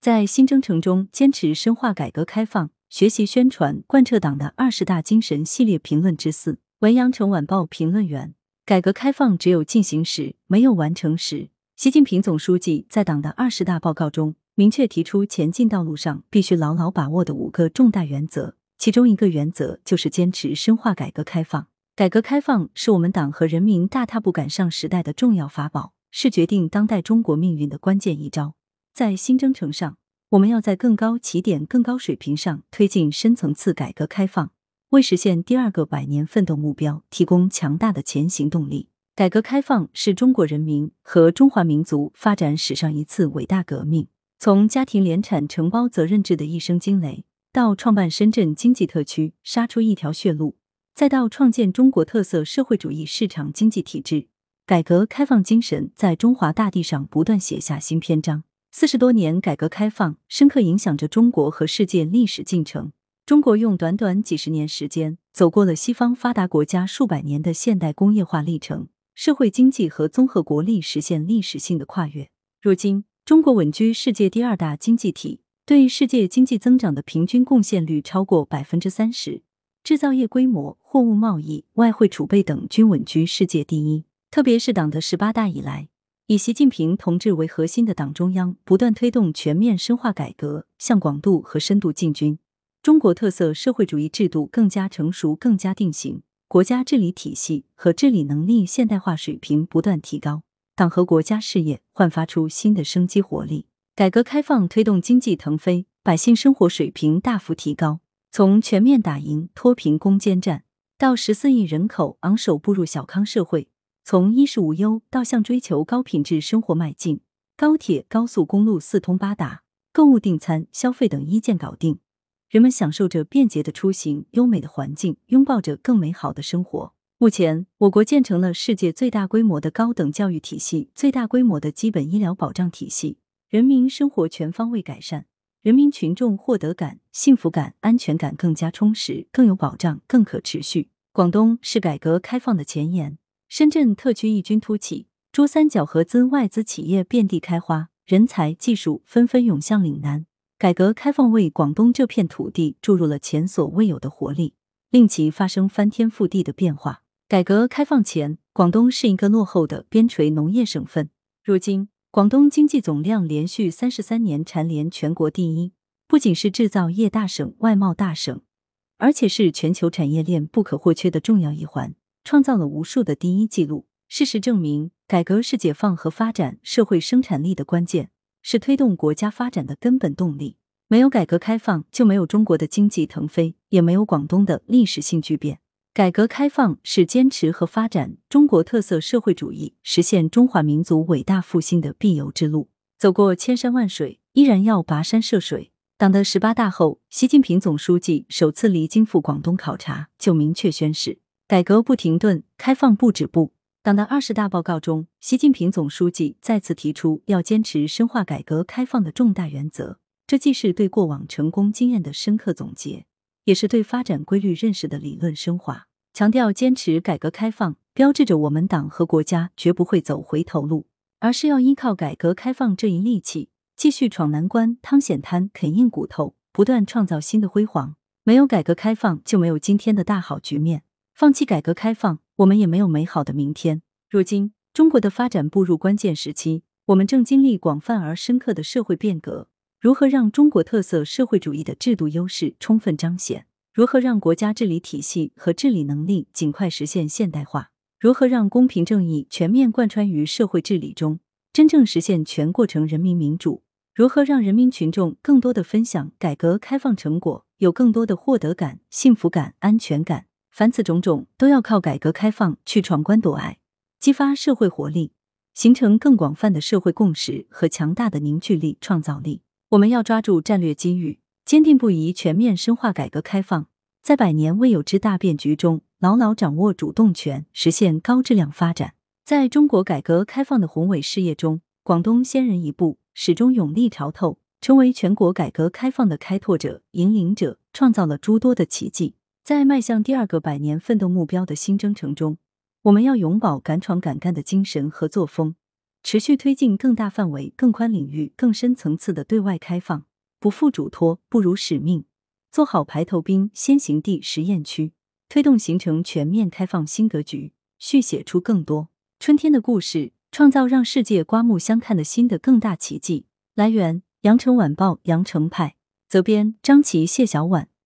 在新征程中坚持深化改革开放，学习宣传贯彻党的二十大精神系列评论之四。文阳城晚报评论员：改革开放只有进行时，没有完成时。习近平总书记在党的二十大报告中明确提出，前进道路上必须牢牢把握的五个重大原则，其中一个原则就是坚持深化改革开放。改革开放是我们党和人民大踏步赶上时代的重要法宝，是决定当代中国命运的关键一招。在新征程上，我们要在更高起点、更高水平上推进深层次改革开放，为实现第二个百年奋斗目标提供强大的前行动力。改革开放是中国人民和中华民族发展史上一次伟大革命。从家庭联产承包责任制的一声惊雷，到创办深圳经济特区，杀出一条血路，再到创建中国特色社会主义市场经济体制，改革开放精神在中华大地上不断写下新篇章。四十多年改革开放，深刻影响着中国和世界历史进程。中国用短短几十年时间，走过了西方发达国家数百年的现代工业化历程。社会经济和综合国力实现历史性的跨越。如今，中国稳居世界第二大经济体，对世界经济增长的平均贡献率超过百分之三十，制造业规模、货物贸易、外汇储备等均稳居世界第一。特别是党的十八大以来，以习近平同志为核心的党中央不断推动全面深化改革，向广度和深度进军，中国特色社会主义制度更加成熟、更加定型。国家治理体系和治理能力现代化水平不断提高，党和国家事业焕发出新的生机活力。改革开放推动经济腾飞，百姓生活水平大幅提高。从全面打赢脱贫攻坚战，到十四亿人口昂首步入小康社会；从衣食无忧到向追求高品质生活迈进，高铁、高速公路四通八达，购物、订餐、消费等一键搞定。人们享受着便捷的出行、优美的环境，拥抱着更美好的生活。目前，我国建成了世界最大规模的高等教育体系，最大规模的基本医疗保障体系，人民生活全方位改善，人民群众获得感、幸福感、安全感更加充实、更有保障、更可持续。广东是改革开放的前沿，深圳特区异军突起，珠三角合资外资企业遍地开花，人才技术纷纷涌向岭南。改革开放为广东这片土地注入了前所未有的活力，令其发生翻天覆地的变化。改革开放前，广东是一个落后的边陲农业省份。如今，广东经济总量连续三十三年蝉联全国第一，不仅是制造业大省、外贸大省，而且是全球产业链不可或缺的重要一环，创造了无数的第一纪录。事实证明，改革是解放和发展社会生产力的关键。是推动国家发展的根本动力。没有改革开放，就没有中国的经济腾飞，也没有广东的历史性巨变。改革开放是坚持和发展中国特色社会主义，实现中华民族伟大复兴的必由之路。走过千山万水，依然要跋山涉水。党的十八大后，习近平总书记首次离京赴广东考察，就明确宣示：改革不停顿，开放不止步。党的二十大报告中，习近平总书记再次提出要坚持深化改革开放的重大原则。这既是对过往成功经验的深刻总结，也是对发展规律认识的理论升华。强调坚持改革开放，标志着我们党和国家绝不会走回头路，而是要依靠改革开放这一利器，继续闯难关、趟险滩、啃硬骨头，不断创造新的辉煌。没有改革开放，就没有今天的大好局面。放弃改革开放。我们也没有美好的明天。如今，中国的发展步入关键时期，我们正经历广泛而深刻的社会变革。如何让中国特色社会主义的制度优势充分彰显？如何让国家治理体系和治理能力尽快实现现代化？如何让公平正义全面贯穿于社会治理中，真正实现全过程人民民主？如何让人民群众更多的分享改革开放成果，有更多的获得感、幸福感、安全感？凡此种种，都要靠改革开放去闯关夺爱，激发社会活力，形成更广泛的社会共识和强大的凝聚力、创造力。我们要抓住战略机遇，坚定不移全面深化改革开放，在百年未有之大变局中，牢牢掌握主动权，实现高质量发展。在中国改革开放的宏伟事业中，广东先人一步，始终勇立潮头，成为全国改革开放的开拓者、引领者，创造了诸多的奇迹。在迈向第二个百年奋斗目标的新征程中，我们要永葆敢闯敢干的精神和作风，持续推进更大范围、更宽领域、更深层次的对外开放，不负嘱托，不辱使命，做好排头兵、先行地、实验区，推动形成全面开放新格局，续写出更多春天的故事，创造让世界刮目相看的新的更大奇迹。来源：羊城晚报羊城派，责编：张琪、谢小婉。